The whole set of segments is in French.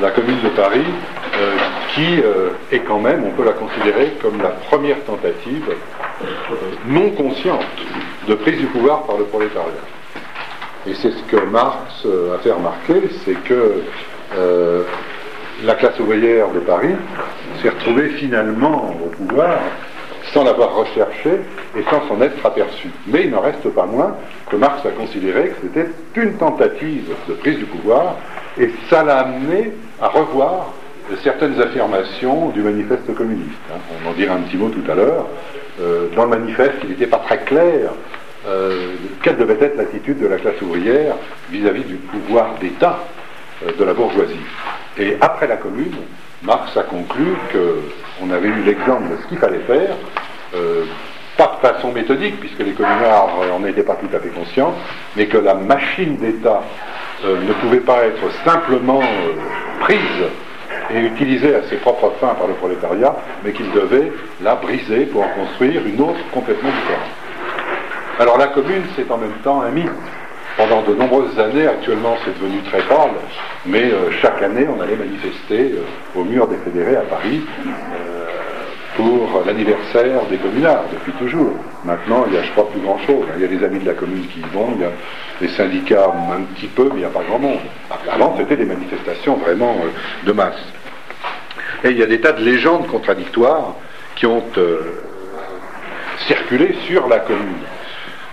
la commune de Paris, euh, qui euh, est quand même, on peut la considérer comme la première tentative euh, non consciente de prise du pouvoir par le prolétariat. Et c'est ce que Marx a fait remarquer, c'est que la classe ouvrière de Paris s'est retrouvée finalement au pouvoir sans l'avoir recherché et sans s'en être aperçu. Mais il n'en reste pas moins que Marx a considéré que c'était une tentative de prise du pouvoir et ça l'a amené à revoir certaines affirmations du manifeste communiste. Hein. On en dira un petit mot tout à l'heure. Euh, dans le manifeste, il n'était pas très clair euh, quelle devait être l'attitude de la classe ouvrière vis-à-vis du pouvoir d'État euh, de la bourgeoisie. Et après la commune, Marx a conclu qu'on avait eu l'exemple de ce qu'il fallait faire, pas de façon méthodique, puisque les communards n'en étaient pas tout à fait conscients, mais que la machine d'État ne pouvait pas être simplement prise et utilisée à ses propres fins par le prolétariat, mais qu'il devait la briser pour en construire une autre complètement différente. Alors la commune, c'est en même temps un mythe. Pendant de nombreuses années, actuellement c'est devenu très pâle, mais euh, chaque année on allait manifester euh, au mur des fédérés à Paris euh, pour l'anniversaire des communards, depuis toujours. Maintenant, il y a, je crois, plus grand-chose. Il y a des amis de la commune qui y vont, il y a des syndicats un petit peu, mais il n'y a pas grand monde. Avant, c'était des manifestations vraiment de masse. Et il y a des tas de légendes contradictoires qui ont euh, circulé sur la commune.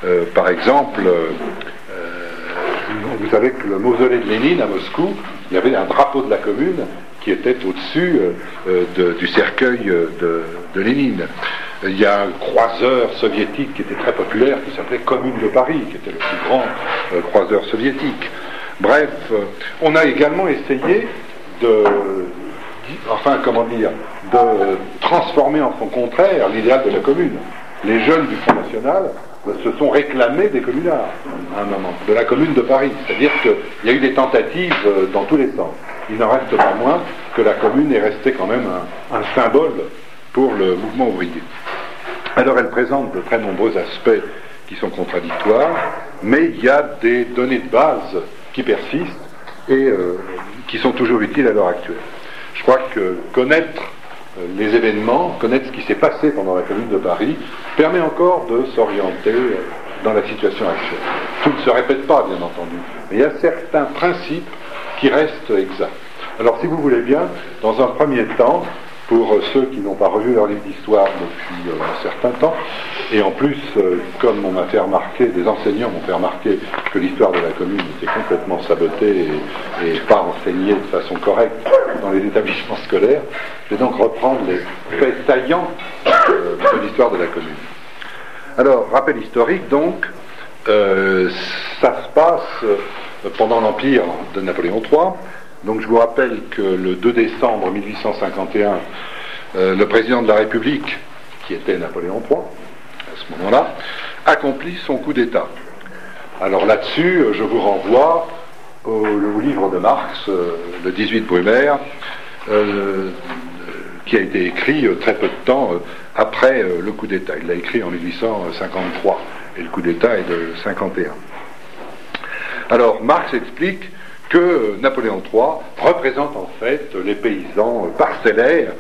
Euh, par exemple, euh, vous savez que le mausolée de Lénine à Moscou, il y avait un drapeau de la commune qui était au-dessus du cercueil de, de, Lénine. Il y a un croiseur soviétique qui était très populaire, qui s'appelait Commune de Paris, qui était le plus grand croiseur soviétique. Bref, on a également essayé de enfin, comment dire, de transformer en son contraire l'idéal de la commune. Les jeunes du Front National se sont réclamés des communards à un moment, de la commune de Paris. C'est-à-dire qu'il y a eu des tentatives euh, dans tous les sens. Il n'en reste pas moins que la commune est restée quand même un, symbole pour le mouvement ouvrier. Alors elle présente de très nombreux aspects qui sont contradictoires, mais il y a des données de base qui persistent et euh, qui sont toujours utiles à l'heure actuelle. Je crois que connaître euh, les événements, connaître ce qui s'est passé pendant la Commune de Paris, permet encore de s'orienter euh, dans la situation actuelle. Tout ne se répète pas, bien entendu, mais il y a certains principes qui restent exacts. Alors, si vous voulez bien, dans un premier temps, pour ceux qui n'ont pas revu leur livre d'histoire depuis euh, un certain temps. Et en plus, euh, comme on m'a fait remarquer, des enseignants m'ont fait remarquer que l'histoire de la commune était complètement sabotée et, pas enseignée de façon correcte dans les établissements scolaires, je vais donc reprendre les faits saillants euh, de l'histoire de la commune. Alors, rappel historique donc, ça se passe pendant l'Empire de Napoléon III. Donc je vous rappelle que le 2 décembre 1851, euh, le président de la République, qui était Napoléon III, à ce moment-là, accomplit son coup d'État. Alors là-dessus, je vous renvoie au, livre de Marx, euh, le 18 Brumaire, euh, qui a été écrit très peu de temps après le coup d'État. Il l'a écrit en 1853 et le coup d'État est de 51. Alors Marx explique que Napoléon III représente en fait les paysans parcellaires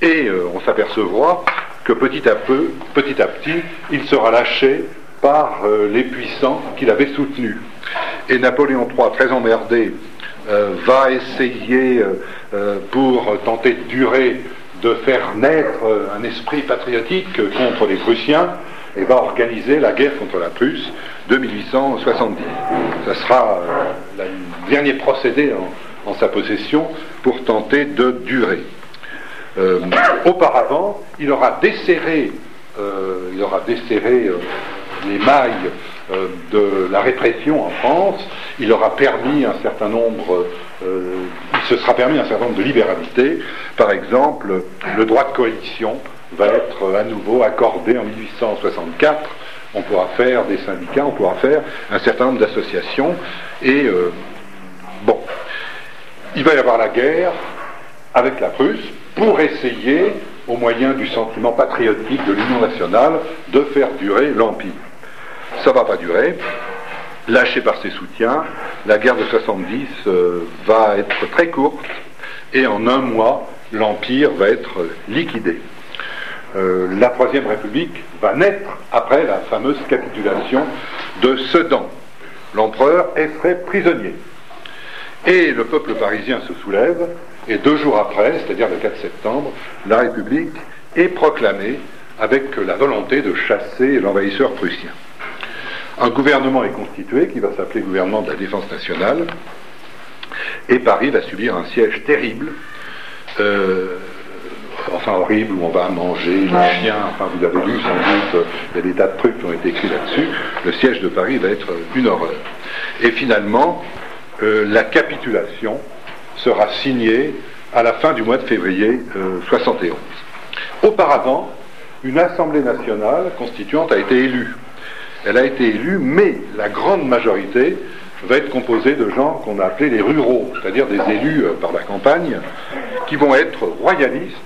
et euh, on s'apercevra que petit à peu, petit à petit, il sera lâché par euh, les puissants qu'il avait soutenus. Et Napoléon III, très emmerdé, euh, va essayer, pour tenter de durer, de faire naître un esprit patriotique contre les Prussiens, et va organiser la guerre contre la Prusse de 1870. Ce sera euh, le dernier procédé en, sa possession pour tenter de durer. Euh, auparavant, il aura desserré, euh, il aura desserré les mailles de la répression en France, il aura permis un certain nombre, il se sera permis un certain nombre de libéralités, par exemple le droit de coalition va être à nouveau accordé en 1864 on pourra faire des syndicats, on pourra faire un certain nombre d'associations. Et euh, bon, il va y avoir la guerre avec la Prusse pour essayer, au moyen du sentiment patriotique de l'Union nationale, de faire durer l'Empire. Ça ne va pas durer. Lâché par ses soutiens, la guerre de 70 euh, va être très courte. et en un mois, l'Empire va être liquidé. Euh, la Troisième République va naître après la fameuse capitulation de Sedan. L'empereur est fait prisonnier. Et le peuple parisien se soulève, et deux jours après, c'est-à-dire le 4 septembre, la République est proclamée avec la volonté de chasser l'envahisseur prussien. Un gouvernement est constitué qui va s'appeler gouvernement de la défense nationale, et Paris va subir un siège terrible, euh, horrible, où on va manger les chiens, enfin vous avez lu sans doute, il y a des tas de trucs qui ont été écrits là-dessus, le siège de Paris va être une horreur. Et finalement, euh, la capitulation sera signée à la fin du mois de février 71. Euh, Auparavant, une Assemblée nationale constituante a été élue. Elle a été élue, mais la grande majorité va être composée de gens qu'on a appelés les ruraux, c'est-à-dire des élus euh, par la campagne, qui vont être royalistes,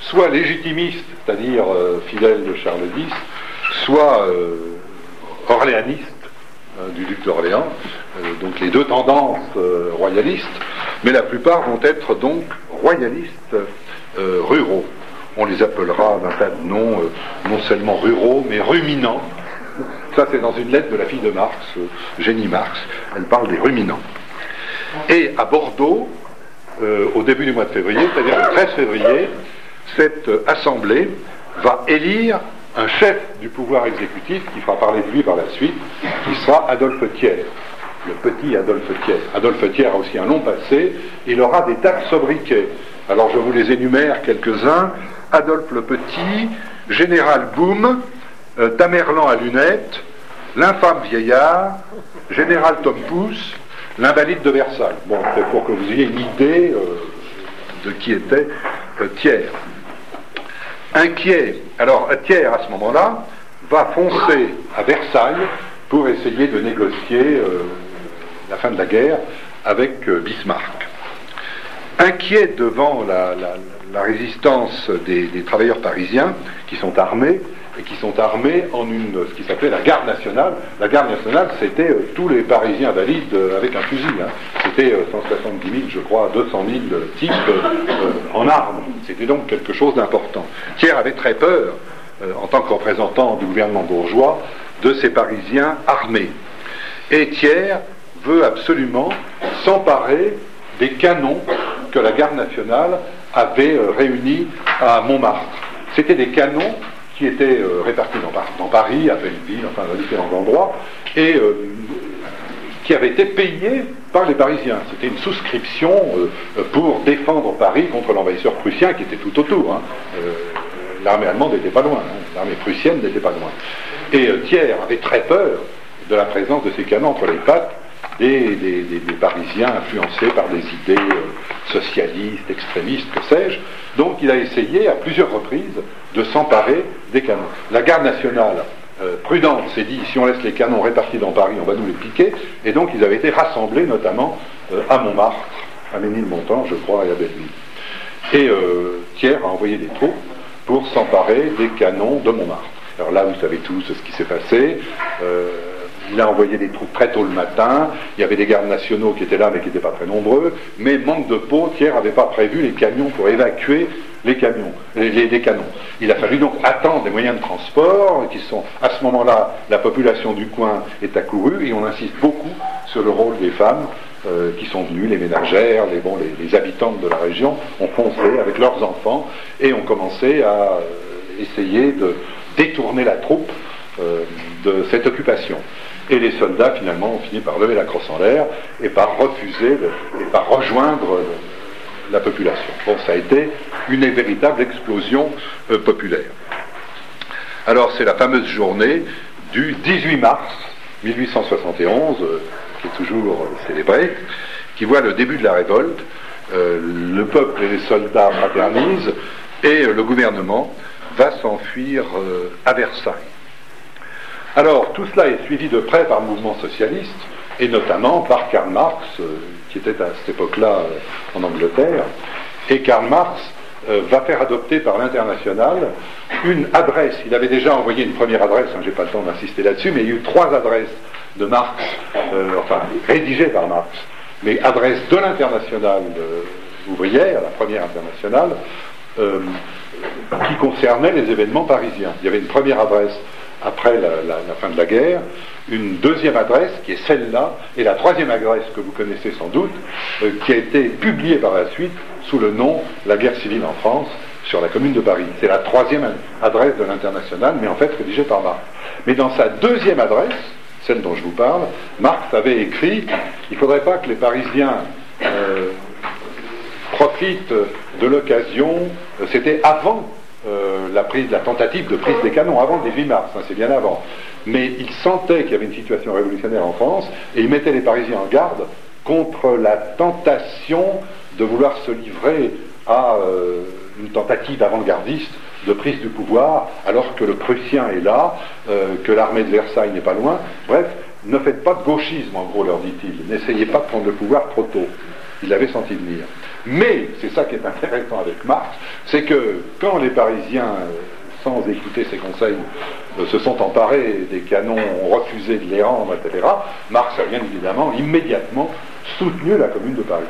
soit légitimistes, c'est-à-dire euh, fidèles de Charles X, soit euh, orléanistes du duc d'Orléans, donc les deux tendances royalistes, mais la plupart vont être donc royalistes ruraux. On les appellera d'un tas de noms, non seulement ruraux, mais ruminants, ça, c'est dans une lettre de la fille de Marx, Jenny euh, Marx. Elle parle des ruminants. Et à Bordeaux, euh, au début du mois de février, c'est-à-dire le 13 février, cette assemblée va élire un chef du pouvoir exécutif qui fera parler de lui par la suite, qui sera Adolphe Thiers, le petit Adolphe Thiers. Adolphe Thiers a aussi un long passé, il aura des de sobriquets. Alors je vous les énumère quelques-uns. Adolphe le Petit, Général Boum, euh, Tamerlan à lunettes, l'infâme vieillard, général Tom Pouce, l'invalide de Versailles. Bon, c'est pour que vous ayez une idée euh, de qui était euh, Thiers. Inquiet, alors Thiers à ce moment-là va foncer à Versailles pour essayer de négocier la fin de la guerre avec Bismarck. Inquiet devant la, résistance des, travailleurs parisiens qui sont armés, et qui sont armés en une, ce qui s'appelait la garde nationale. La garde nationale, c'était euh, tous les Parisiens valides euh, avec un fusil. Hein. C'était 170 euh, 000, je crois, 200 000 types en armes. C'était donc quelque chose d'important. Thiers avait très peur, en tant que représentant du gouvernement bourgeois, de ces Parisiens armés. Et Thiers veut absolument s'emparer des canons que la garde nationale avait réunis à Montmartre. C'était des canons qui étaient euh, répartis dans, Paris, à Belleville, enfin dans différents endroits, et euh, qui avaient été payés par les Parisiens. C'était une souscription euh, pour défendre Paris contre l'envahisseur prussien qui était tout autour. Hein. l'armée allemande n'était pas loin, hein. l'armée prussienne n'était pas loin. Et Thiers avait très peur de la présence de ces canons entre les pattes des, Parisiens influencés par des idées socialistes, extrémistes, que sais-je. Donc il a essayé à plusieurs reprises de s'emparer des canons. La garde nationale euh, prudente s'est dit si on laisse les canons répartis dans Paris, on va nous les piquer. Et donc ils avaient été rassemblés notamment euh, à Montmartre, à Ménilmontant, je crois, et à Belleville. Et euh, Thiers a envoyé des troupes pour s'emparer des canons de Montmartre. Alors là, vous savez tous ce qui s'est passé. Il a envoyé des troupes très tôt le matin. Il y avait des gardes nationaux qui étaient là, mais qui n'étaient pas très nombreux. Mais manque de peau, Thiers n'avait pas prévu les camions pour évacuer les camions, les, canons. Il a fallu donc attendre des moyens de transport qui sont, à ce moment-là, la population du coin est accourue et on insiste beaucoup sur le rôle des femmes euh, qui sont venues, les ménagères, les, les, habitantes de la région, ont foncé avec leurs enfants et ont commencé à euh, essayer de détourner la troupe euh, de cette occupation. Et les soldats, finalement, ont fini par lever la crosse en l'air et par refuser et par rejoindre la population. Bon, ça a été une véritable explosion euh, populaire. Alors, c'est la fameuse journée du 18 mars 1871, euh, qui est toujours euh, célébrée, qui voit le début de la révolte. le peuple et les soldats fraternisent et le gouvernement va s'enfuir à Versailles. Alors, tout cela est suivi de près par le mouvement socialiste, et notamment par Karl Marx, euh, qui était à cette époque-là euh, en Angleterre. Et Karl Marx euh, va faire adopter par l'international une adresse. Il avait déjà envoyé une première adresse, hein, je n'ai pas le temps d'insister là-dessus, mais il y a eu trois adresses de Marx, enfin rédigées par Marx, mais adresses de l'international ouvrière, la première internationale, qui concernait les événements parisiens. Il y avait une première adresse après la, fin de la guerre, une deuxième adresse qui est celle-là, et la troisième adresse que vous connaissez sans doute, euh, qui a été publiée par la suite sous le nom La guerre civile en France sur la commune de Paris. C'est la troisième adresse de l'international, mais en fait rédigée par Marx. Mais dans sa deuxième adresse, celle dont je vous parle, Marx avait écrit il ne faudrait pas que les Parisiens euh, profitent de l'occasion, euh, c'était avant euh, la, tentative de prise des canons, avant le 18 mars, hein, c'est bien avant. Mais il sentait qu'il y avait une situation révolutionnaire en France et il mettait les Parisiens en garde contre la tentation de vouloir se livrer à une tentative avant-gardiste de prise du pouvoir, alors que le Prussien est là, euh, que l'armée de Versailles n'est pas loin. Bref, ne faites pas de gauchisme, en gros, leur dit-il. N'essayez pas de prendre le pouvoir trop tôt. Il l'avait senti venir. Mais, c'est ça qui est intéressant avec Marx, c'est que quand les Parisiens, euh, sans écouter ses conseils, euh, se sont emparés des canons, ont refusé de les rendre, etc., Marx a bien évidemment immédiatement soutenu la commune de Paris.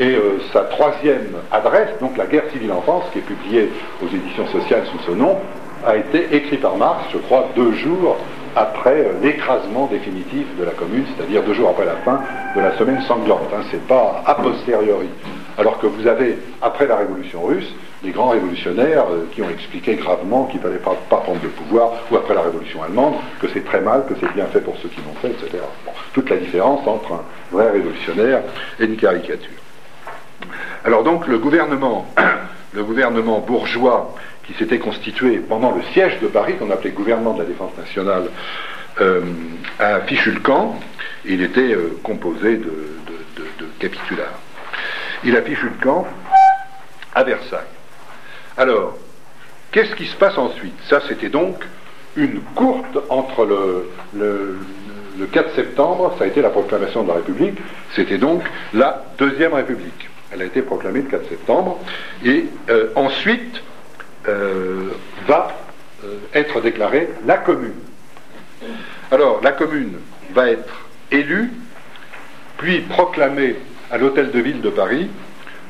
Et euh, sa troisième adresse, donc La guerre civile en France, qui est publiée aux éditions sociales sous ce nom, a été écrite par Marx, je crois, deux jours après l'écrasement définitif de la commune, c'est-à-dire deux jours après la fin de la semaine sanglante. Hein, c'est pas a posteriori. Alors que vous avez, après la révolution russe, les grands révolutionnaires euh, qui ont expliqué gravement qu'il ne fallait pas, prendre le pouvoir, ou après la révolution allemande, que c'est très mal, que c'est bien fait pour ceux qui l'ont fait, etc. toute la différence entre un vrai révolutionnaire et une caricature. Alors donc le gouvernement, le gouvernement bourgeois qui s'était constitué pendant le siège de Paris, qu'on appelait gouvernement de la défense nationale, euh, a fichu le camp. Il était euh, composé de, capitulars. Il a fichu le camp à Versailles. Alors, qu'est-ce qui se passe ensuite? Ça, c'était donc une courte entre le, le 4 septembre, ça a été la proclamation de la République, c'était donc la Deuxième République. Elle a été proclamée le 4 septembre. Et euh, ensuite euh, va euh, être déclarée la commune. Alors, la commune va être élue, puis proclamée à l'hôtel de ville de Paris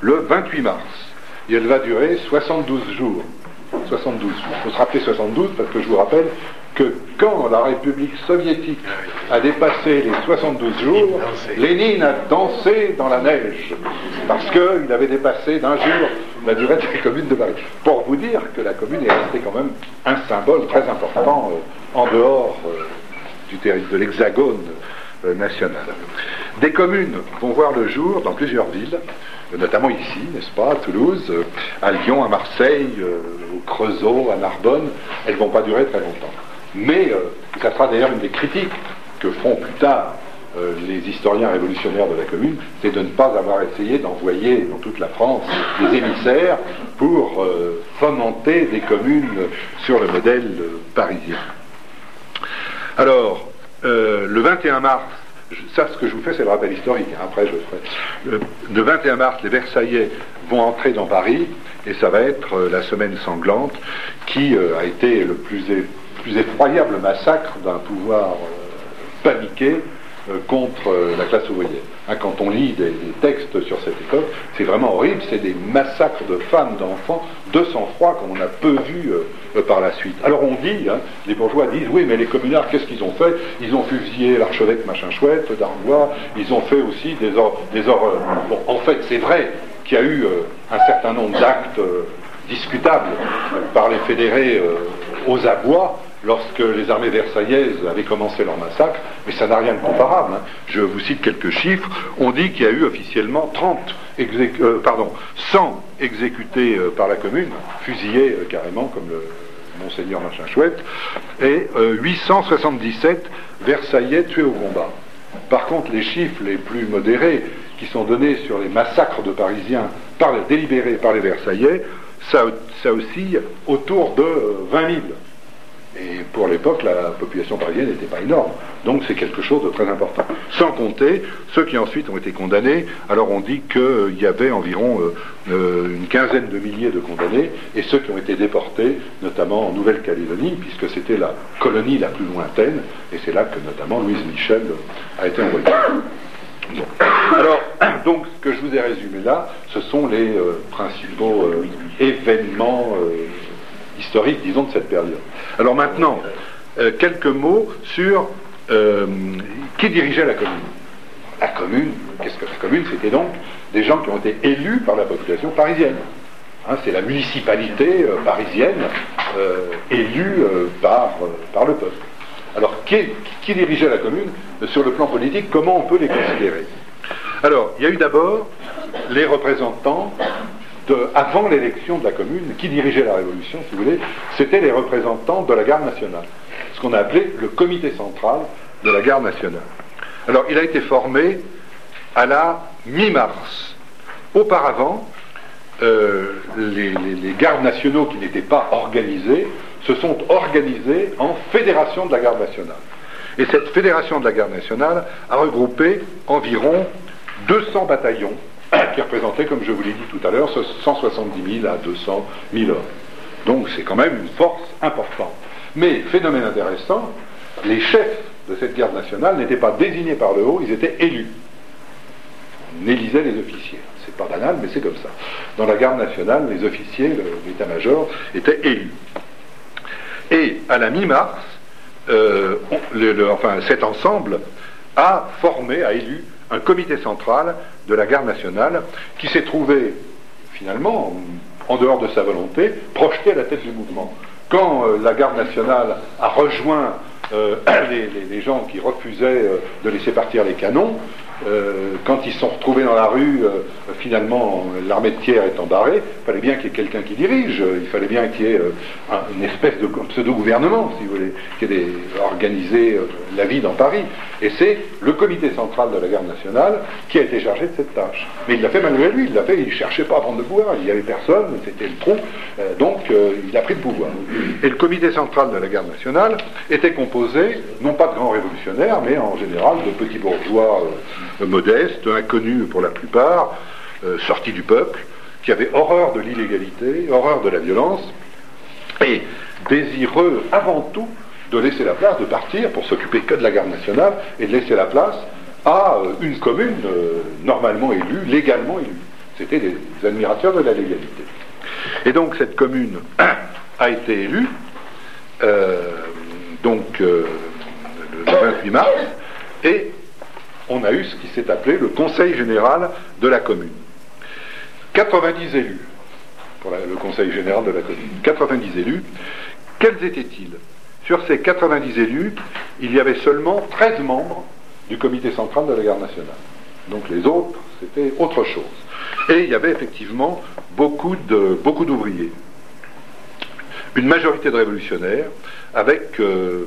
le 28 mars. Et elle va durer 72 jours. 72. Il faut se rappeler 72 parce que je vous rappelle que quand la République soviétique a dépassé les 72 jours, Lénine a dansé dans la neige, parce qu'il avait dépassé d'un jour la durée de la commune de Paris. Pour vous dire que la commune est restée quand même un symbole très important euh, en dehors euh, du de l'hexagone euh. Des communes vont voir le jour dans plusieurs villes, notamment ici, n'est-ce pas, à Toulouse, à Lyon, à Marseille, au Creusot, à Narbonne. Elles ne vont pas durer très longtemps. Mais euh, ça sera d'ailleurs une des critiques que feront plus tard euh, les historiens révolutionnaires de la commune, c'est de ne pas avoir essayé d'envoyer dans toute la France des émissaires pour euh, fomenter des communes sur le modèle parisien. Alors, le 21 mars, ça ce que je vous fais c'est le rappel historique, hein, après je ferai. Le, 21 mars, les Versaillais vont entrer dans Paris et ça va être la semaine sanglante qui a été le plus effroyable massacre d'un pouvoir euh, paniqué euh, contre euh, la classe ouvrière. Hein, quand on lit des, textes sur cette époque, c'est vraiment horrible, c'est des massacres de femmes, d'enfants, de sang-froid comme on a peu vu par la suite. Alors on dit, hein, les bourgeois disent, oui, mais les communards, qu'est-ce qu'ils ont fait? Ils ont fusillé l'archevêque machin chouette d'Arbois, ils ont fait aussi des, des horreurs. Bon, en fait, c'est vrai qu'il y a eu un certain nombre d'actes discutables par les fédérés aux abois, lorsque les armées versaillaises avaient commencé leur massacre, mais ça n'a rien de comparable. Hein. Je vous cite quelques chiffres. On dit qu'il y a eu officiellement 30 euh, pardon, 100 exécutés euh, par la commune, fusillés euh, carrément, comme le monseigneur machin chouette, et 877 Versaillais tués au combat. Par contre, les chiffres les plus modérés qui sont donnés sur les massacres de Parisiens par, délibérés par les Versaillais, ça, ça oscille autour de 20 000. Et pour l'époque, la population parisienne n'était pas énorme. Donc c'est quelque chose de très important. Sans compter ceux qui ensuite ont été condamnés. Alors on dit qu'il y avait environ euh, euh, une quinzaine de milliers de condamnés, et ceux qui ont été déportés, notamment en Nouvelle-Calédonie, puisque c'était la colonie la plus lointaine, et c'est là que notamment Louise Michel a été envoyée. Alors, donc ce que je vous ai résumé là, ce sont les euh, principaux événements euh, historiques, disons, de cette période. Alors maintenant, quelques mots sur qui dirigeait la commune? La commune, qu'est-ce que la commune? C'était donc des gens qui ont été élus par la population parisienne. Hein, c'est la municipalité parisienne élue par le peuple. Alors, qui, dirigeait la commune? Sur le plan politique, comment on peut les considérer? Alors, il y a eu d'abord les représentants avant l'élection de la commune, qui dirigeait la révolution, si vous voulez, c'était les représentants de la garde nationale, ce qu'on a appelé le comité central de la garde nationale. Alors, il a été formé à la mi-mars. Auparavant, euh, les, les, gardes nationaux qui n'étaient pas organisés se sont organisés en fédération de la garde nationale. Et cette fédération de la garde nationale a regroupé environ 200 bataillons qui représentaient, comme je vous l'ai dit tout à l'heure, 170 000 à 200 000 hommes. Donc c'est quand même une force importante. Mais, phénomène intéressant, les chefs de cette garde nationale n'étaient pas désignés par le haut, ils étaient élus. On élisait les officiers. C'est pas banal, mais c'est comme ça. Dans la garde nationale, les officiers, l'état-major, étaient élus. Et à la mi-mars, euh, enfin, cet ensemble a formé, a élu un comité central de la garde nationale qui s'est trouvé finalement, en dehors de sa volonté, projeté à la tête du mouvement. Quand euh, la garde nationale a rejoint euh, les, gens qui refusaient de laisser partir les canons, euh, quand ils se sont retrouvés dans la rue, euh, finalement, l'armée de pierre étant barrée, il fallait bien qu'il y ait quelqu'un qui dirige, il fallait bien qu'il y ait euh, une espèce de pseudo-gouvernement, si vous voulez, qui ait organisé la vie dans Paris. Et c'est le comité central de la garde nationale qui a été chargé de cette tâche. Mais il l'a fait malgré lui, il l'a fait, il ne cherchait pas à prendre le pouvoir, il n'y avait personne, c'était le trou, donc il a pris le pouvoir. Et le comité central de la garde nationale était composé, non pas de grands révolutionnaires, mais en général de petits bourgeois modeste, inconnu pour la plupart, euh, sorti du peuple, qui avait horreur de l'illégalité, horreur de la violence, et désireux avant tout de laisser la place, de partir pour s'occuper que de la garde nationale et de laisser la place à euh, une commune euh, normalement élue, légalement élue. C'était des admirateurs de la légalité. Et donc cette commune a été élue, donc le 28 mars, et on a eu ce qui s'est appelé le Conseil général de la commune. 90 élus pour le Conseil général de la commune. 90 élus. Quels étaient-ils? Sur ces 90 élus, il y avait seulement 13 membres du comité central de la garde nationale. Donc les autres, c'était autre chose. Et il y avait effectivement beaucoup d'ouvriers. Une majorité de révolutionnaires avec euh,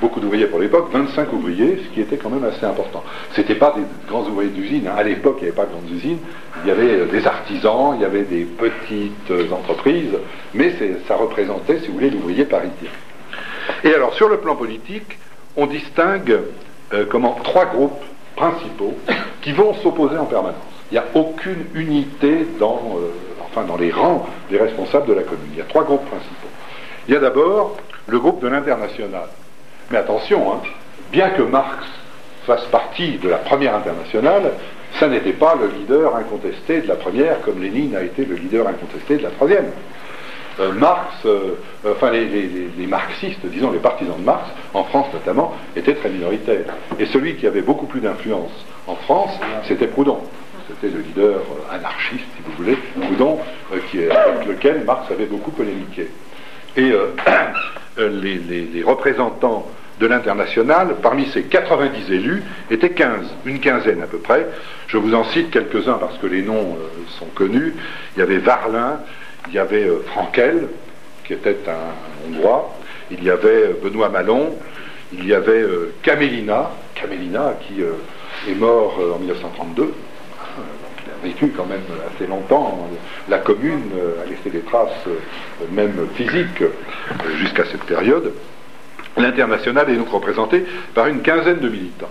beaucoup d'ouvriers pour l'époque, 25 ouvriers, ce qui était quand même assez important. Ce n'étaient pas des grands ouvriers d'usine, hein. à l'époque il n'y avait pas de grandes usines, il y avait euh, des artisans, il y avait des petites euh, entreprises, mais ça représentait, si vous voulez, l'ouvrier parisien. Et alors sur le plan politique, on distingue euh, comment trois groupes principaux qui vont s'opposer en permanence. Il n'y a aucune unité dans, enfin, dans les rangs des responsables de la commune. Il y a trois groupes principaux. Il y a d'abord le groupe de l'international, mais attention, hein, bien que Marx fasse partie de la première internationale, ça n'était pas le leader incontesté de la première, comme Lénine a été le leader incontesté de la troisième. Euh, Marx, euh, enfin les, marxistes, disons les partisans de Marx, en France notamment, étaient très minoritaires. Et celui qui avait beaucoup plus d'influence en France, c'était Proudhon. C'était le leader euh, anarchiste, si vous voulez, Proudhon, avec lequel Marx avait beaucoup polémiqué. Et les représentants de l'international, parmi ces 90 élus, étaient 15, une quinzaine à peu près. Je vous en cite quelques-uns parce que les noms euh, sont connus. Il y avait Varlin, il y avait euh, Frankel, qui était un Hongrois, il y avait euh, Benoît Malon, il y avait Camélina, Camélina qui est mort en 1932. Vécu quand même assez longtemps. La commune a laissé des traces, même physiques, jusqu'à cette période. L'international est donc représenté par une quinzaine de militants.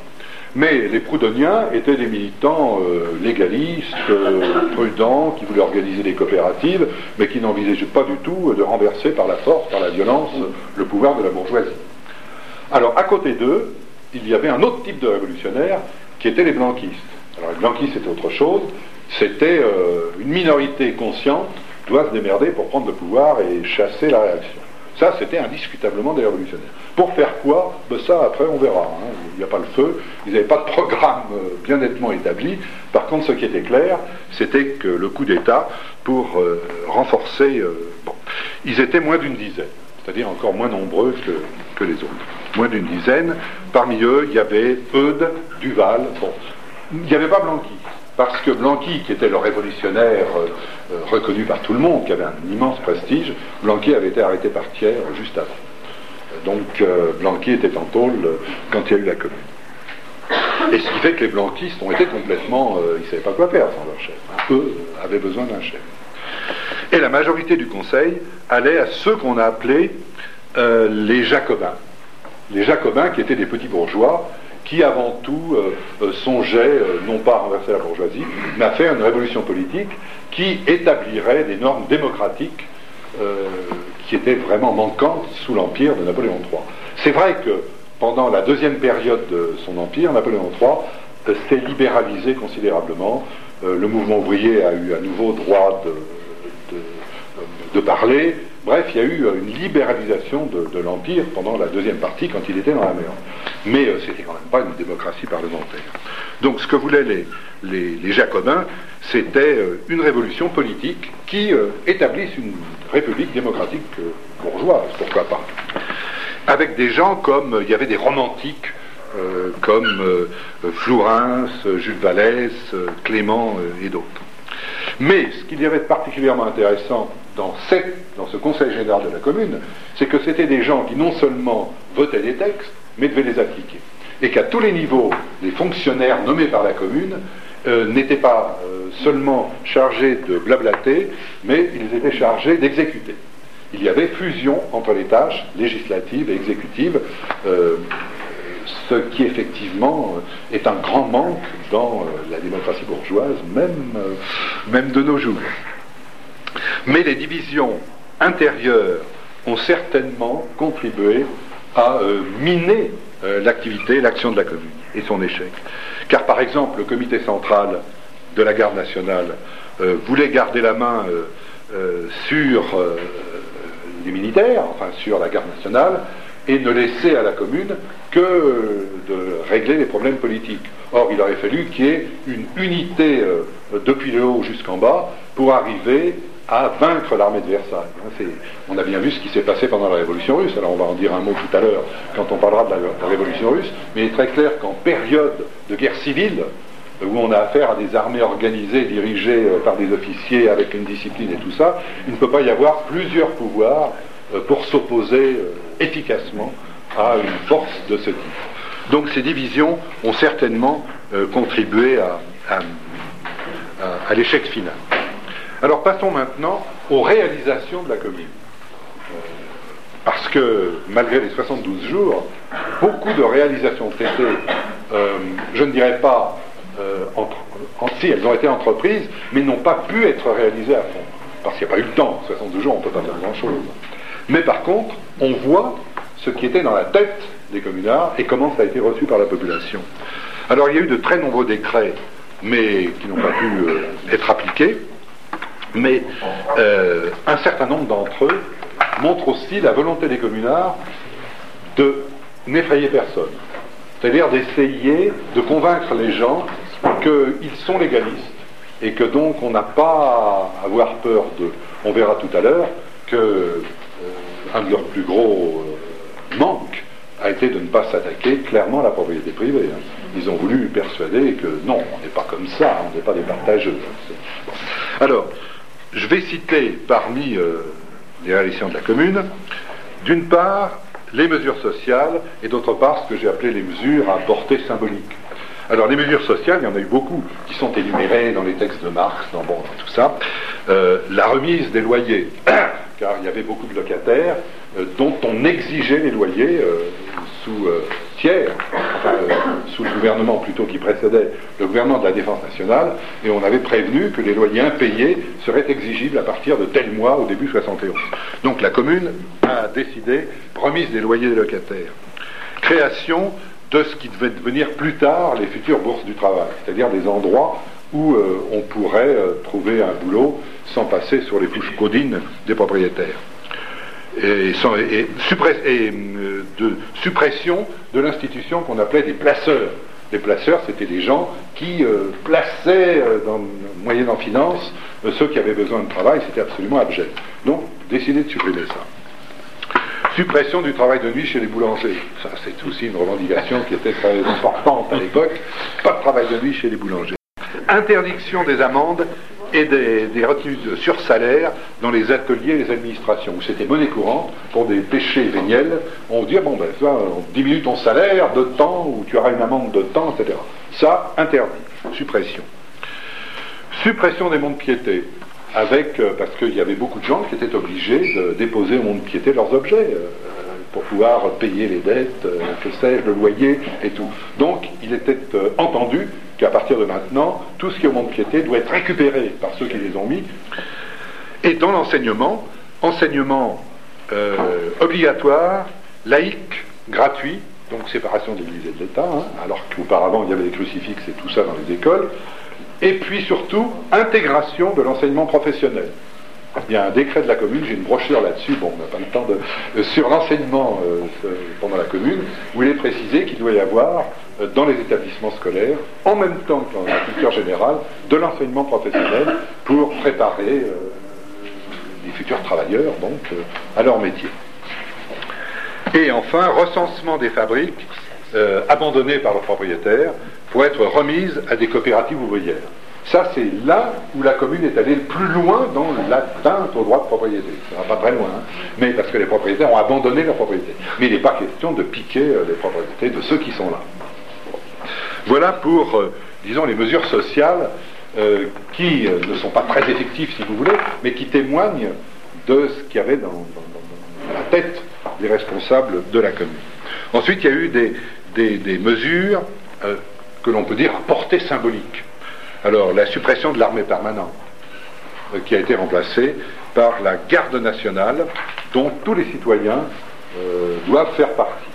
Mais les Proudhoniens étaient des militants euh, légalistes, euh, prudents, qui voulaient organiser des coopératives, mais qui n'envisageaient pas du tout de renverser par la force, par la violence, le pouvoir de la bourgeoisie. Alors, à côté d'eux, il y avait un autre type de révolutionnaires qui étaient les blanquistes. Alors les Blanquis, c'était autre chose. C'était euh, une minorité consciente doit se démerder pour prendre le pouvoir et chasser la réaction. Ça, c'était indiscutablement des révolutionnaires. Pour faire quoi? Ben Ça, après, on verra. Hein. Il n'y a pas le feu. Ils n'avaient pas de programme euh, bien nettement établi. Par contre, ce qui était clair, c'était que le coup d'État, pour euh, renforcer... Ils étaient moins d'une dizaine, c'est-à-dire encore moins nombreux que, que les autres. Moins d'une dizaine. Parmi eux, il y avait Eudes, Duval. Bon, il n'y avait pas Blanqui parce que Blanqui, qui était le révolutionnaire euh, euh, reconnu par tout le monde, qui avait un immense prestige, Blanqui avait été arrêté par Thiers juste avant. Donc euh, Blanqui était en tôle quand il y a eu la commune. Et ce qui fait que les blanquistes ont été complètement... ils ne savaient pas quoi faire sans leur chef. Hein. Eux avaient besoin d'un chef. Et la majorité du Conseil allait à ceux qu'on a appelés les Jacobins. Les Jacobins qui étaient des petits bourgeois qui avant tout euh, euh, songeait, euh, non pas à renverser la bourgeoisie, mais à faire une révolution politique qui établirait des normes démocratiques qui étaient vraiment manquantes sous l'empire de Napoléon III. C'est vrai que pendant la deuxième période de son empire, Napoléon III s'est libéralisé considérablement. le mouvement ouvrier a eu à nouveau droit de, de parler, Bref, il y a eu euh, une libéralisation de, l'Empire pendant la deuxième partie, quand il était dans la mer. Mais euh, c'était quand même pas une démocratie parlementaire. Donc ce que voulaient les, Jacobins, c'était euh, une révolution politique qui établisse une république démocratique bourgeoise, pourquoi pas. Avec des gens comme, il y avait des romantiques, comme Flourens, Jules Vallès, Clément et d'autres. Mais ce qu'il y avait de particulièrement intéressant dans, ce Conseil général de la commune, c'est que c'était des gens qui non seulement votaient des textes, mais devaient les appliquer. Et qu'à tous les niveaux, les fonctionnaires nommés par la commune euh, n'étaient pas euh, seulement chargés de blablater, mais ils étaient chargés d'exécuter. Il y avait fusion entre les tâches législatives et exécutives, euh, ce qui effectivement est un grand manque dans la démocratie bourgeoise, même, même de nos jours. Mais les divisions intérieures ont certainement contribué à euh, miner euh, l'activité, l'action de la commune et son échec. Car par exemple, le comité central de la garde nationale euh, voulait garder la main sur les militaires, enfin sur la garde nationale, et ne laisser à la commune que de régler les problèmes politiques. Or, il aurait fallu qu'il y ait une unité depuis le haut jusqu'en bas pour arriver à vaincre l'armée de Versailles. Hein, on a bien vu ce qui s'est passé pendant la Révolution russe, alors on va en dire un mot tout à l'heure quand on parlera de la, Révolution russe, mais il est très clair qu'en période de guerre civile, où on a affaire à des armées organisées, dirigées euh, par des officiers avec une discipline et tout ça, il ne peut pas y avoir plusieurs pouvoirs euh, pour s'opposer euh, efficacement à une force de ce type. Donc ces divisions ont certainement contribué à l'échec final. Alors passons maintenant aux réalisations de la commune. Euh, parce que malgré les 72 jours, beaucoup de réalisations traitées, euh, je ne dirais pas euh, si elles ont été entreprises, mais n'ont pas pu être réalisées à fond. Parce qu'il n'y a pas eu le temps, 72 jours, on ne peut pas faire grand-chose. Mais par contre, on voit ce qui était dans la tête des communards et comment ça a été reçu par la population. Alors il y a eu de très nombreux décrets, mais qui n'ont pas pu être appliqués mais euh, un certain nombre d'entre eux montrent aussi la volonté des communards de n'effrayer personne. C'est-à-dire d'essayer de convaincre les gens qu'ils sont légalistes et que donc on n'a pas à avoir peur de. On verra tout à l'heure que euh, un de leurs plus gros euh, manques a été de ne pas s'attaquer clairement à la propriété privée. Hein. Ils ont voulu persuader que non, on n'est pas comme ça, on n'est pas des partageux. Alors, je vais citer parmi euh, les réalisations de la commune, d'une part, les mesures sociales, et d'autre part, ce que j'ai appelé les mesures à portée symbolique. Alors, les mesures sociales, il y en a eu beaucoup qui sont énumérées dans les textes de Marx, dans, bon, tout ça. Euh, la remise des loyers, car il y avait beaucoup de locataires euh, dont on exigeait les loyers sous tiers, sous le gouvernement plutôt qui précédait le gouvernement de la Défense nationale, et on avait prévenu que les loyers impayés seraient exigibles à partir de tel mois au début 71. Donc la commune a décidé remise des loyers des locataires. Création de ce qui devait devenir plus tard les futures bourses du travail, c'est-à-dire des endroits où euh, on pourrait euh, trouver un boulot sans passer sur les couches codines des propriétaires. Et, euh, de suppression de l'institution qu'on appelait des placeurs. Les placeurs, c'était des gens qui plaçaient, dans, moyennant finance, ceux qui avaient besoin de travail, c'était absolument abject. Donc, décider de supprimer ça. Suppression du travail de nuit chez les boulangers. Ça, c'est aussi une revendication qui était très importante à l'époque. Pas de travail de nuit chez les boulangers. Interdiction des amendes et des, retenues sur salaire dans les ateliers et les administrations, où c'était monnaie courante pour des péchés véniels. On dit, bon, ben, ça, on diminue ton salaire de temps, ou tu auras une amende de temps, etc. Ça, interdit. Suppression. Suppression des mondes piétés avec, euh, parce qu'il y avait beaucoup de gens qui étaient obligés de déposer au monde piété leurs objets euh, pour pouvoir payer les dettes, euh, que sais-je, le loyer et tout. Donc il était entendu qu'à partir de maintenant, tout ce qui est au monde piété doit être récupéré par ceux qui les ont mis. Et dans l'enseignement, enseignement obligatoire, laïque, gratuit, donc séparation de l'Église et de l'État, hein, alors qu'auparavant il y avait des crucifixes et tout ça dans les écoles, et puis surtout, intégration de l'enseignement professionnel. Il y a un décret de la commune, j'ai une brochure là-dessus, bon, on n'a pas le temps de. Euh, sur l'enseignement euh, pendant la commune, où il est précisé qu'il doit y avoir, euh, dans les établissements scolaires, en même temps que dans la culture générale, de l'enseignement professionnel pour préparer les futurs travailleurs, donc, à leur métier. Et enfin, recensement des fabriques abandonnées par le propriétaire pour être remise à des coopératives ouvrières. Ça, c'est là où la commune est allée le plus loin dans l'atteinte au droit de propriété. Ça va pas très loin, hein. mais parce que les propriétaires ont abandonné leur propriété. Mais il n'est pas question de piquer euh, les propriétés de ceux qui sont là. Voilà pour, euh, disons, les mesures sociales euh, qui ne sont pas très effectives, si vous voulez, mais qui témoignent de ce qu'il y avait dans, la tête des responsables de la commune. Ensuite, il y a eu des, des, mesures que l'on peut dire à portée symbolique. Alors, la suppression de l'armée permanente, euh, qui a été remplacée par la garde nationale, dont tous les citoyens euh, doivent faire partie.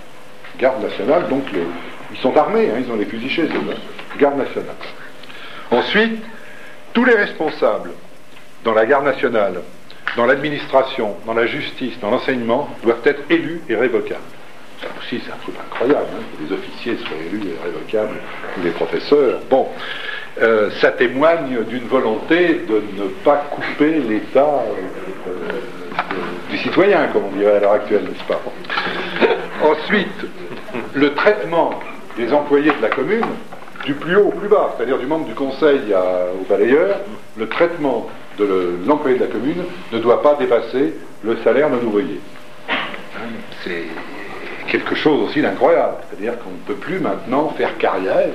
Garde nationale, donc ils sont armés, hein, ils ont les fusils chez. Garde nationale. Ensuite, tous les responsables dans la garde nationale, dans l'administration, dans la justice, dans l'enseignement, doivent être élus et révocables. Ça aussi, c'est un truc incroyable, hein, que les officiers soient élus révocables, ou les professeurs. Bon, euh, ça témoigne d'une volonté de ne pas couper l'état euh, du citoyen, comme on dirait à l'heure actuelle, n'est-ce pas? Ensuite, le traitement des employés de la commune, du plus haut au plus bas, c'est-à-dire du membre du conseil au balayeur, le traitement de l'employé de la commune ne doit pas dépasser le salaire d'un ouvrier. C'est quelque chose aussi d'incroyable. C'est-à-dire qu'on ne peut plus maintenant faire carrière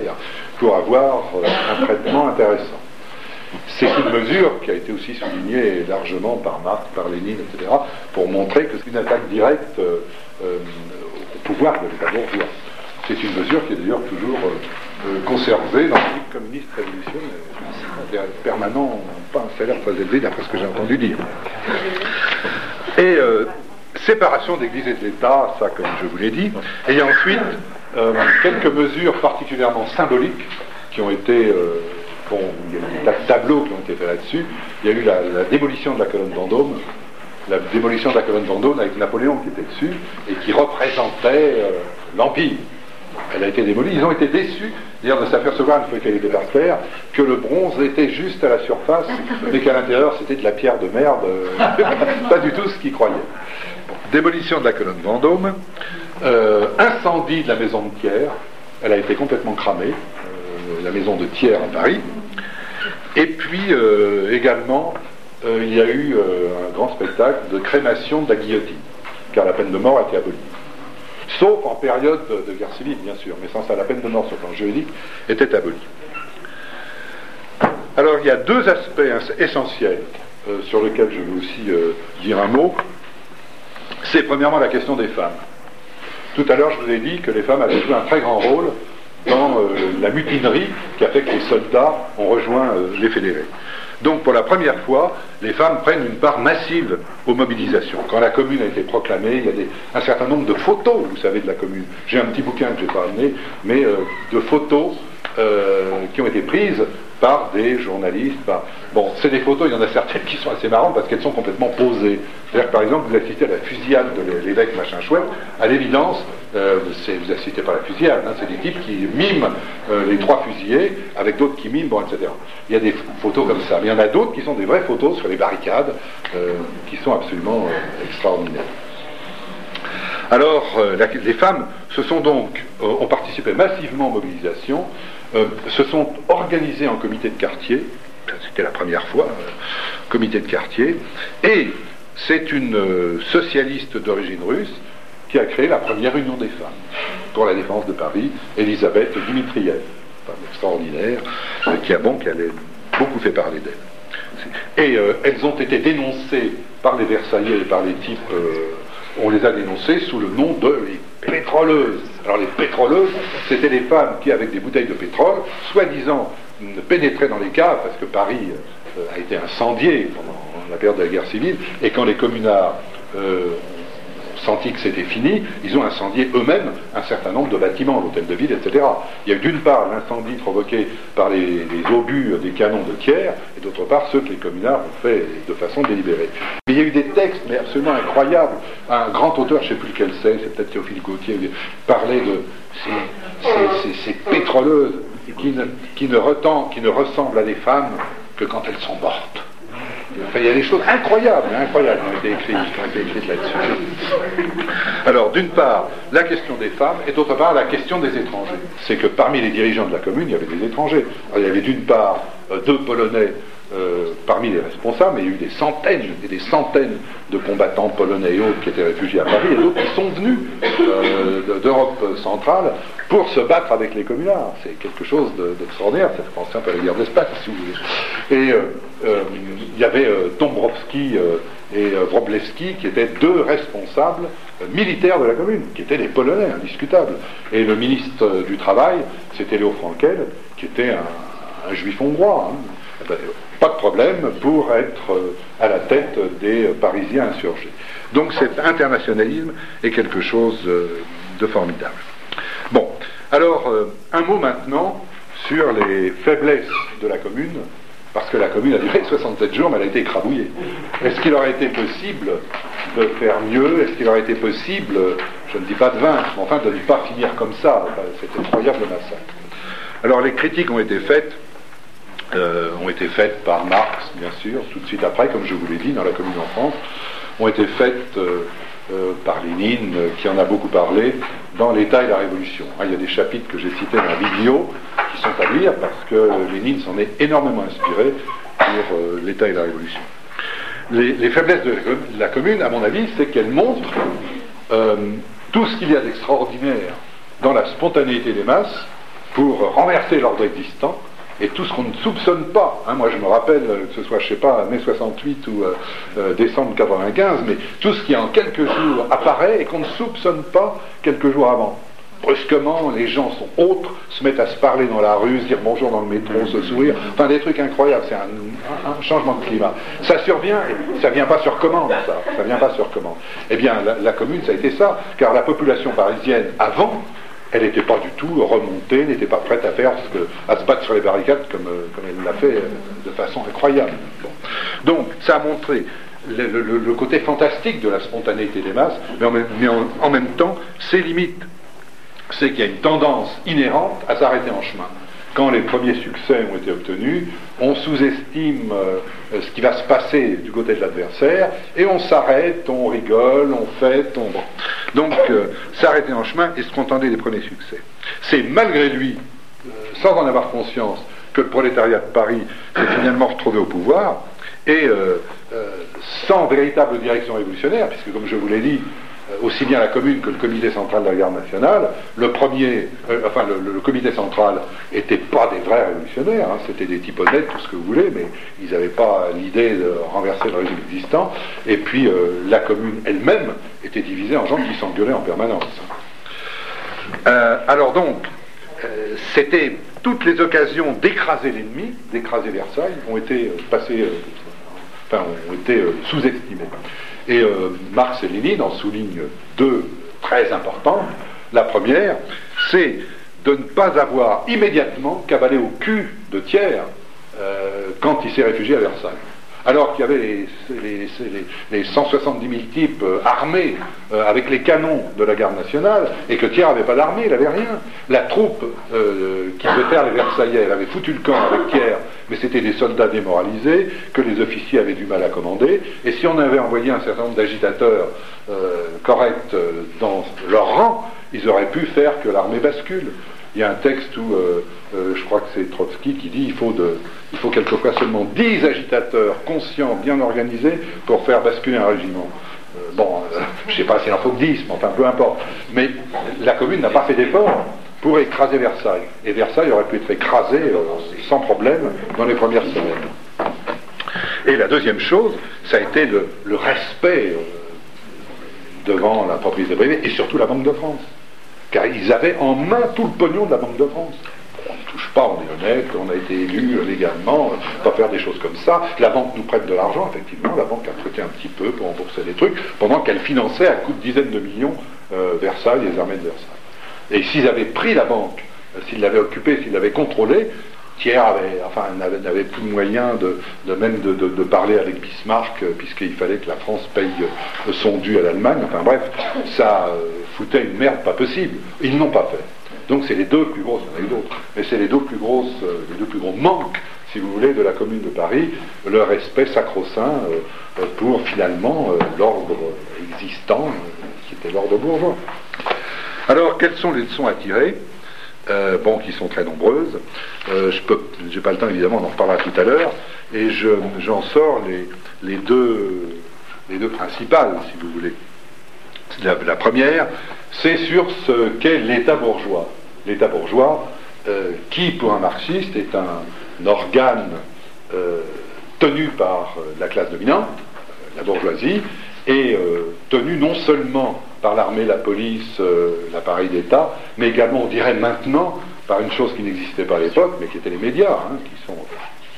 pour avoir euh, un traitement intéressant. C'est une mesure qui a été aussi soulignée largement par Marx, par Lénine, etc., pour montrer que c'est une attaque directe euh, euh, au pouvoir de l'État bourgeois. C'est une mesure qui est d'ailleurs toujours conservée dans le communiste révolutionnaire. Permanent, pas un salaire très élevé d'après ce que j'ai entendu dire. Et séparation d'Église et de l'État, ça comme je vous l'ai dit, et il y a ensuite euh, quelques mesures particulièrement symboliques qui ont été, euh, bon, il y a eu des tableaux qui ont été faits là-dessus, il y a eu la, démolition de la colonne Vendôme, la démolition de la colonne Vendôme avec Napoléon qui était dessus et qui représentait euh, l'Empire. Elle a été démolie. Ils ont été déçus, d'ailleurs, de s'apercevoir, une fois qu'elle était par terre, que le bronze était juste à la surface, mais qu'à l'intérieur, c'était de la pierre de merde. pas du tout ce qu'ils croyaient démolition de la colonne Vendôme, euh, incendie de la maison de Thiers, elle a été complètement cramée, euh, la maison de Thiers à Paris, et puis euh, également il y a eu un grand spectacle de crémation de la guillotine, car la peine de mort a été abolie. Sauf en période de guerre civile, bien sûr, mais sans ça, la peine de mort sur le plan juridique était abolie. Alors il y a deux aspects essentiels sur lesquels je veux aussi dire un mot c'est premièrement la question des femmes. Tout à l'heure, je vous ai dit que les femmes avaient joué un très grand rôle dans euh, la mutinerie qui a fait que les soldats ont rejoint euh, les fédérés. Donc pour la première fois, les femmes prennent une part massive aux mobilisations. Quand la commune a été proclamée, il y a un certain nombre de photos, vous savez, de la commune. J'ai un petit bouquin que je n'ai pas amené, mais euh, de photos euh, qui ont été prises par des journalistes. Bon, c'est des photos, il y en a certaines qui sont assez marrantes parce qu'elles sont complètement posées. C'est-à-dire que par exemple, vous assistez à la fusillade de l'évêque machin chouette, à l'évidence, euh, vous assistez pas à la fusillade, hein, c'est des types qui miment euh, les trois fusillés, avec d'autres qui miment, bon, etc. Il y a des photos comme ça, mais il y en a d'autres qui sont des vraies photos sur les barricades, qui sont absolument extraordinaires. Alors, les femmes se sont donc, ont participé massivement aux mobilisations, euh, se sont organisés en comité de quartier, c'était la première fois, euh, comité de quartier, et c'est une euh, socialiste d'origine russe qui a créé la première union des femmes pour la défense de Paris, Elisabeth Dimitriev, femme extraordinaire, qui a bon, qui a beaucoup fait parler d'elle. Et elles ont été dénoncées par les Versaillais et par les types on les a dénoncées sous le nom de pétroleuses. Alors les pétroleuses, c'était les femmes qui, avec des bouteilles de pétrole, soi-disant pénétraient dans les caves, parce que Paris euh, a été incendié pendant la période de la guerre civile, et quand les communards euh, senti que c'était fini, ils ont incendié eux-mêmes un certain nombre de bâtiments, l'hôtel de ville, etc. Il y a eu d'une part l'incendie provoqué par les, obus des canons de Thiers, et d'autre part ceux que les communards ont fait de façon délibérée. Il y a eu des textes, mais absolument incroyables. Un grand auteur, je ne sais plus lequel c'est, c'est peut-être Théophile Gauthier, parlait de ces, pétroleuses qui ne ressemblent à des femmes que quand elles sont mortes il y a des choses incroyables, incroyables qui ont été écrites, là-dessus. Alors, d'une part, la question des femmes, et d'autre part, la question des étrangers. C'est que parmi les dirigeants de la commune, il y avait des étrangers. il y avait d'une part euh, deux Polonais euh, parmi les responsables, mais il y a eu des centaines et des centaines de combattants polonais et autres qui étaient réfugiés à Paris, et d'autres qui sont venus euh, d'Europe centrale pour se battre avec les communards. C'est quelque chose d'extraordinaire, ça fait penser un peu la guerre d'Espagne, si vous voulez. Et euh, il y avait Dombrowski et Wroblewski qui étaient deux responsables militaires de la commune, qui étaient des Polonais, indiscutables. Et le ministre du Travail, c'était Léo Frankel, qui était un, juif hongrois. Hein. Pas de problème pour être euh, à la tête des Parisiens insurgés. Donc cet internationalisme est quelque chose euh, de formidable. Bon, alors euh, un mot maintenant sur les faiblesses de la commune, parce que la commune a duré 67 jours, mais elle a été écrabouillée. Est-ce qu'il aurait été possible de faire mieux? Est-ce qu'il aurait été possible, je ne dis pas de vaincre, mais enfin de ne pas finir comme ça, cet incroyable massacre Alors les critiques ont été faites euh, ont été faites par Marx, bien sûr, tout de suite après, comme je vous l'ai dit, dans la Commune en France, ont été faites euh, euh, par Lénine, qui en a beaucoup parlé, dans l'État et la Révolution. Hein, il y a des chapitres que j'ai cités dans la vidéo qui sont à lire parce que Lénine s'en est énormément inspiré pour l'État et la Révolution. Les, faiblesses de la commune, à mon avis, c'est qu'elle montre tout ce qu'il y a d'extraordinaire dans la spontanéité des masses pour renverser l'ordre existant et tout ce qu'on ne soupçonne pas. Hein, moi, je me rappelle, que ce soit, je sais pas, mai 68 ou euh, euh, décembre 95, mais tout ce qui en quelques jours apparaît et qu'on ne soupçonne pas quelques jours avant. Brusquement, les gens sont autres, se mettent à se parler dans la rue, se dire bonjour dans le métro, se sourire. Enfin, des trucs incroyables. C'est un, changement de climat. Ça survient, et ça vient pas sur commande, ça. Ça vient pas sur commande. Eh bien, la commune, ça a été ça, car la population parisienne, avant, elle n'était pas du tout remontée, n'était pas prête à faire ce que, à se battre sur les barricades comme, euh, elle l'a fait euh, de façon incroyable. Donc, ça a montré le, côté fantastique de la spontanéité des masses, mais en même temps, ses limites. C'est qu'il y a une tendance inhérente à s'arrêter en chemin quand les premiers succès ont été obtenus, on sous-estime euh, ce qui va se passer du côté de l'adversaire, et on s'arrête, on rigole, on fête, on... Donc, euh, s'arrêter en chemin et se contenter des premiers succès. C'est malgré lui, euh, sans en avoir conscience, que le prolétariat de Paris s'est finalement retrouvé au pouvoir, et sans véritable direction révolutionnaire, puisque comme je vous l'ai dit, aussi bien la commune que le comité central de la garde nationale, le premier, euh, enfin le, comité central n'était pas des vrais révolutionnaires, hein, c'était des types tout ce que vous voulez, mais ils n'avaient pas l'idée de renverser le régime existant. Et puis euh, la commune elle-même était divisée en gens qui s'engueulaient en permanence. alors donc, c'était toutes les occasions d'écraser l'ennemi, d'écraser Versailles, ont été passées, enfin, ont été sous-estimées. Et Marx et Lénine en soulignent deux très importantes. La première, c'est de ne pas avoir immédiatement cavalé au cul de Thiers quand il s'est réfugié à Versailles alors qu'il y avait les, 170 000 types euh, armés euh, avec les canons de la garde nationale, et que Thiers n'avait pas d'armée, il n'avait rien. La troupe euh, qui devait faire les Versaillais, elle avait foutu le camp avec Thiers, mais c'était des soldats démoralisés, que les officiers avaient du mal à commander, et si on avait envoyé un certain nombre d'agitateurs corrects dans leur rang, ils auraient pu faire que l'armée bascule. Il y a un texte où, euh, euh, je crois que c'est Trotsky qui dit il faut, quelquefois seulement 10 agitateurs conscients, bien organisés, pour faire basculer un régiment. Euh, bon, je ne sais pas s'il en faut que 10, mais enfin peu importe. Mais la commune n'a pas fait d'effort pour écraser Versailles. Et Versailles aurait pu être écrasé sans problème dans les premières semaines. Et la deuxième chose, ça a été le, respect devant la propriété privée et surtout la Banque de France car ils avaient en main tout le pognon de la Banque de France. On ne touche pas, on est honnête, on a été élu légalement, on ne pas faire des choses comme ça. La banque nous prête de l'argent, effectivement, la banque a prêté un petit peu pour rembourser des trucs, pendant qu'elle finançait à coups de dizaines de millions euh, Versailles, les armées de Versailles. Et s'ils avaient pris la banque, euh, s'ils l'avaient occupée, s'ils l'avaient contrôlée, Thiers avait, n'avait plus de moyens de, même de, parler avec Bismarck, euh, puisqu'il fallait que la France paye euh, son dû à l'Allemagne. Enfin bref, ça foutait une merde pas possible. Ils n'ont pas fait. Donc c'est les deux plus grosses, il y en a eu d'autres, mais c'est les deux plus grosses, les deux plus gros manques, si vous voulez, de la Commune de Paris, le respect sacro-saint pour finalement l'ordre existant, qui était l'ordre bourgeois. Alors, quelles sont les leçons à tirer euh, bon, qui sont très nombreuses. Euh, je n'ai pas le temps évidemment, on en reparlera tout à l'heure, et j'en sors les, deux, les deux principales, si vous voulez. La, première, c'est sur ce qu'est l'État bourgeois. L'État bourgeois, euh, qui pour un marxiste est un organe tenu par la classe dominante, la bourgeoisie, et tenu non seulement par l'armée, la police, euh, l'appareil d'État, mais également, on dirait maintenant, par une chose qui n'existait pas à l'époque, mais qui étaient les médias, hein, qui sont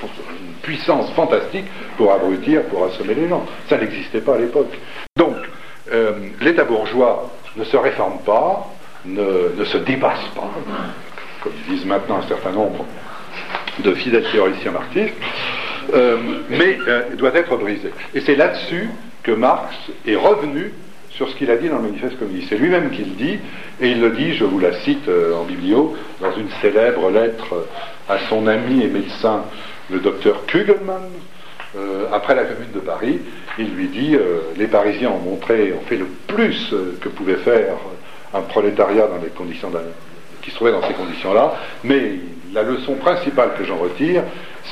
une puissance fantastique pour abrutir, pour assommer les gens. Ça n'existait pas à l'époque. Donc, euh, l'État bourgeois ne se réforme pas, ne, se dépasse pas, comme disent maintenant un certain nombre de fidèles théoriciens marxistes, euh, mais doit être brisé. Et c'est là-dessus que Marx est revenu sur ce qu'il a dit dans le manifeste communiste. C'est lui-même qui le dit, et il le dit, je vous la cite euh, en biblio, dans une célèbre lettre à son ami et médecin, le docteur Kugelmann, euh, après la commune de Paris, il lui dit, euh, les Parisiens ont montré, ont fait le plus que pouvait faire un prolétariat qui se trouvait dans ces conditions-là, mais la leçon principale que j'en retire,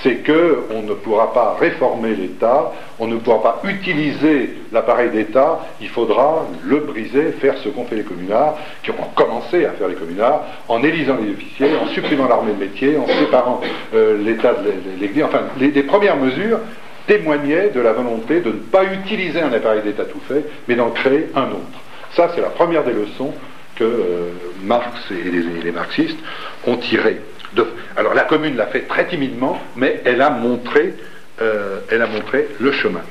c'est qu'on ne pourra pas réformer l'État, on ne pourra pas utiliser l'appareil d'État, il faudra le briser, faire ce qu'ont fait les communards, qui ont commencé à faire les communards, en élisant les officiers, en supprimant l'armée de métier, en séparant euh, l'État de l'Église. Enfin, les, premières mesures témoignaient de la volonté de ne pas utiliser un appareil d'État tout fait, mais d'en créer un autre. Ça, c'est la première des leçons que euh, Marx et les marxistes ont tirées alors la commune l'a fait très timidement, mais elle a montré, euh, le chemin.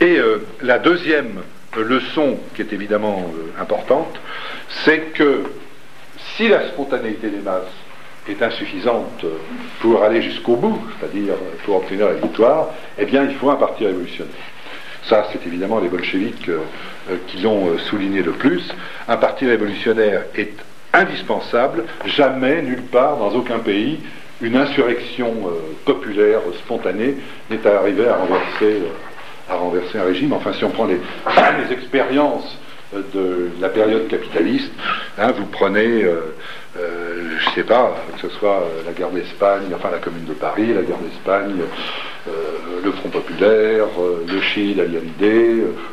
Et euh, la deuxième leçon, qui est évidemment euh, importante, c'est que si la spontanéité des masses est insuffisante pour aller jusqu'au bout, c'est-à-dire pour obtenir la victoire, eh bien il faut un parti révolutionnaire. Ça, c'est évidemment les bolcheviks qui l'ont souligné le plus. Un parti révolutionnaire est indispensable. Jamais, nulle part, dans aucun pays, une insurrection euh, populaire spontanée n'est arrivée à renverser, euh, à renverser un régime. Enfin, si on prend les, les expériences euh, de la période capitaliste, hein, vous prenez, je ne sais pas, que ce soit la guerre d'Espagne, enfin la Commune de Paris, la guerre d'Espagne, le Front populaire, le Chili d'Allende,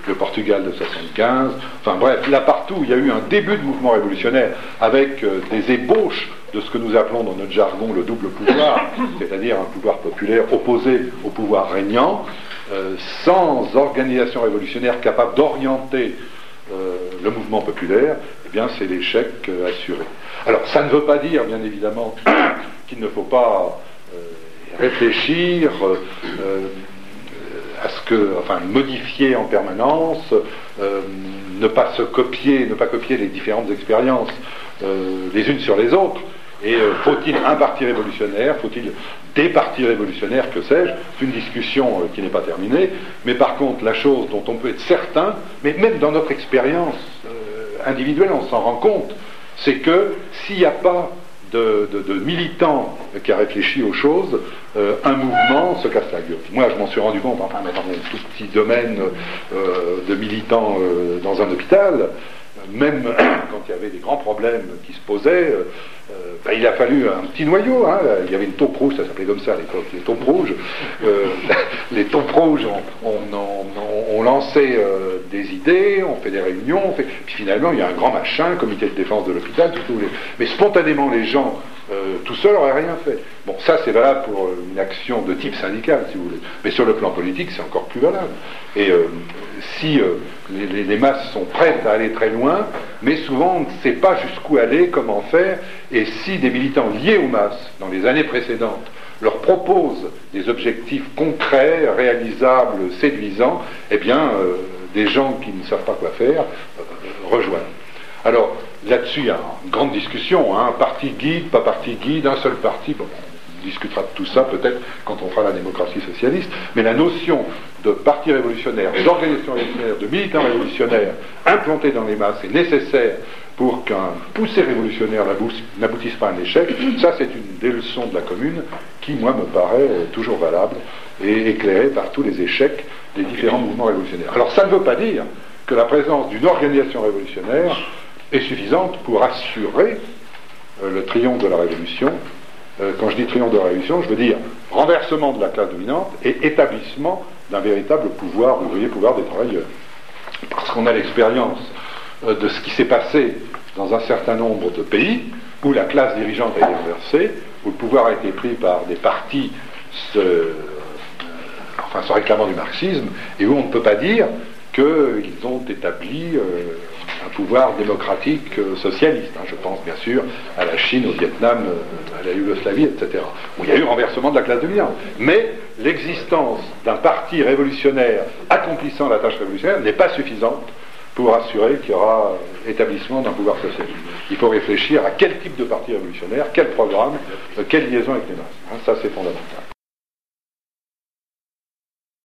le Portugal de 75, enfin bref, là partout il y a eu un début de mouvement révolutionnaire avec des ébauches de ce que nous appelons dans notre jargon le double pouvoir, c'est-à-dire un pouvoir populaire opposé au pouvoir régnant, sans organisation révolutionnaire capable d'orienter le mouvement populaire, eh bien c'est l'échec assuré. Alors ça ne veut pas dire, bien évidemment, qu'il ne faut pas réfléchir à ce que, enfin, modifier en permanence, ne pas se copier, ne pas copier les différentes expériences les unes sur les autres, et euh, faut-il un parti révolutionnaire Faut-il des partis révolutionnaires Que sais-je? C'est une discussion euh, qui n'est pas terminée. Mais par contre, la chose dont on peut être certain, mais même dans notre expérience euh, individuelle, on s'en rend compte, c'est que s'il n'y a pas de, militants qui a réfléchi aux choses, un mouvement se casse la gueule. Moi, je m'en suis rendu compte, enfin, dans un tout petit domaine de militants dans un hôpital, même quand il y avait des grands problèmes qui se posaient, euh, euh, ben, il a fallu un petit noyau. Hein. Il y avait une taupe rouge, ça s'appelait comme ça à l'époque, les taupes rouges. Euh, les taupes rouges ont, lancé des idées, on fait des réunions, puis finalement il y a un grand machin, comité de défense de l'hôpital, tout. Mais spontanément, les gens tout seuls n'auraient rien fait. Bon, ça c'est valable pour une action de type syndical, si vous voulez. Mais sur le plan politique, c'est encore plus valable. Et si les, masses sont prêtes à aller très loin, mais souvent on ne sait pas jusqu'où aller, comment faire, et si des militants liés aux masses, dans les années précédentes, leur proposent des objectifs concrets, réalisables, séduisants, eh bien, euh, des gens qui ne savent pas quoi faire euh, rejoignent. Alors, là-dessus, il y a une grande discussion, hein, parti guide, pas parti guide, un seul parti, bon, discutera de tout ça peut-être quand on fera la démocratie socialiste, mais la notion de parti révolutionnaire, d'organisation révolutionnaire, de militants révolutionnaires implantés dans les masses est nécessaire pour qu'un poussé révolutionnaire n'aboutisse pas à un échec, ça c'est une des leçons de la commune qui, moi, me paraît toujours valable et éclairée par tous les échecs des différents mouvements révolutionnaires. Alors ça ne veut pas dire que la présence d'une organisation révolutionnaire est suffisante pour assurer euh, le triomphe de la révolution euh, quand je dis triomphe de la révolution, je veux dire renversement de la classe dominante et établissement d'un véritable pouvoir ouvrier, pouvoir des travailleurs. Parce qu'on a l'expérience euh, de ce qui s'est passé dans un certain nombre de pays où la classe dirigeante a été renversée, où le pouvoir a été pris par des partis euh, enfin, se réclamant du marxisme, et où on ne peut pas dire qu'ils ont établi un pouvoir démocratique euh, socialiste. Hein. Je pense bien sûr à la Chine, au Vietnam, euh, à la Yougoslavie, etc., il y a eu renversement de la classe dominante. Mais l'existence d'un parti révolutionnaire accomplissant la tâche révolutionnaire n'est pas suffisante pour assurer qu'il y aura établissement d'un pouvoir socialiste. Il faut réfléchir à quel type de parti révolutionnaire, quel programme, quelle liaison avec les masses. Hein. Ça, c'est fondamental.